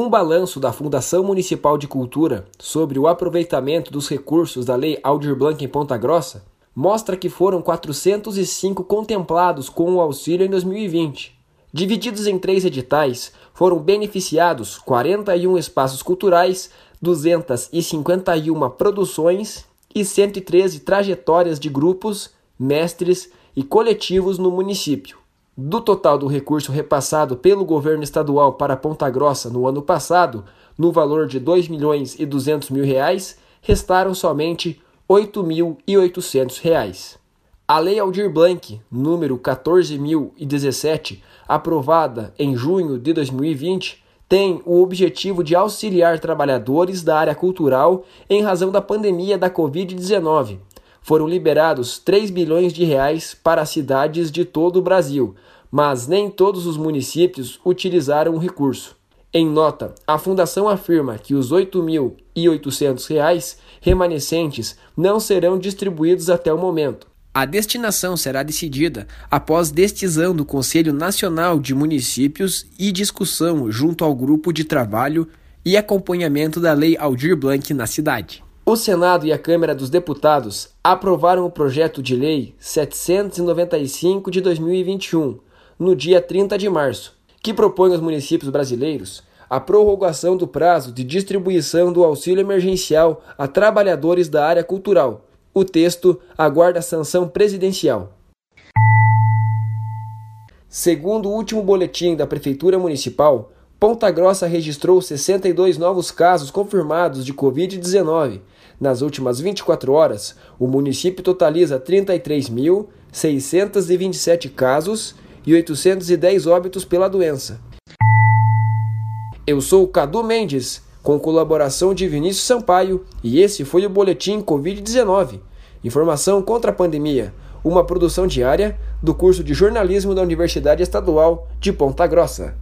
Um balanço da Fundação Municipal de Cultura sobre o aproveitamento dos recursos da Lei Aldir Blanc em Ponta Grossa mostra que foram 405 contemplados com o auxílio em 2020. Divididos em três editais, foram beneficiados 41 espaços culturais, 251 produções e 113 trajetórias de grupos, mestres e coletivos no município. Do total do recurso repassado pelo governo estadual para Ponta Grossa no ano passado, no valor de R$ 2 milhões e 200 mil reais, restaram somente 8.800 reais. A Lei Aldir Blanc, número 14.017, aprovada em junho de 2020, tem o objetivo de auxiliar trabalhadores da área cultural em razão da pandemia da Covid-19 foram liberados 3 bilhões de reais para cidades de todo o Brasil, mas nem todos os municípios utilizaram o recurso. Em nota, a Fundação afirma que os R$ 8.800 remanescentes não serão distribuídos até o momento. A destinação será decidida após decisão do Conselho Nacional de Municípios e discussão junto ao grupo de trabalho e acompanhamento da Lei Aldir Blanc na cidade. O Senado e a Câmara dos Deputados aprovaram o projeto de lei 795 de 2021, no dia 30 de março, que propõe aos municípios brasileiros a prorrogação do prazo de distribuição do auxílio emergencial a trabalhadores da área cultural. O texto aguarda sanção presidencial. Segundo o último boletim da Prefeitura Municipal, Ponta Grossa registrou 62 novos casos confirmados de Covid-19. Nas últimas 24 horas, o município totaliza 33.627 casos e 810 óbitos pela doença. Eu sou o Cadu Mendes, com colaboração de Vinícius Sampaio, e esse foi o Boletim Covid-19 Informação contra a Pandemia, uma produção diária do curso de jornalismo da Universidade Estadual de Ponta Grossa.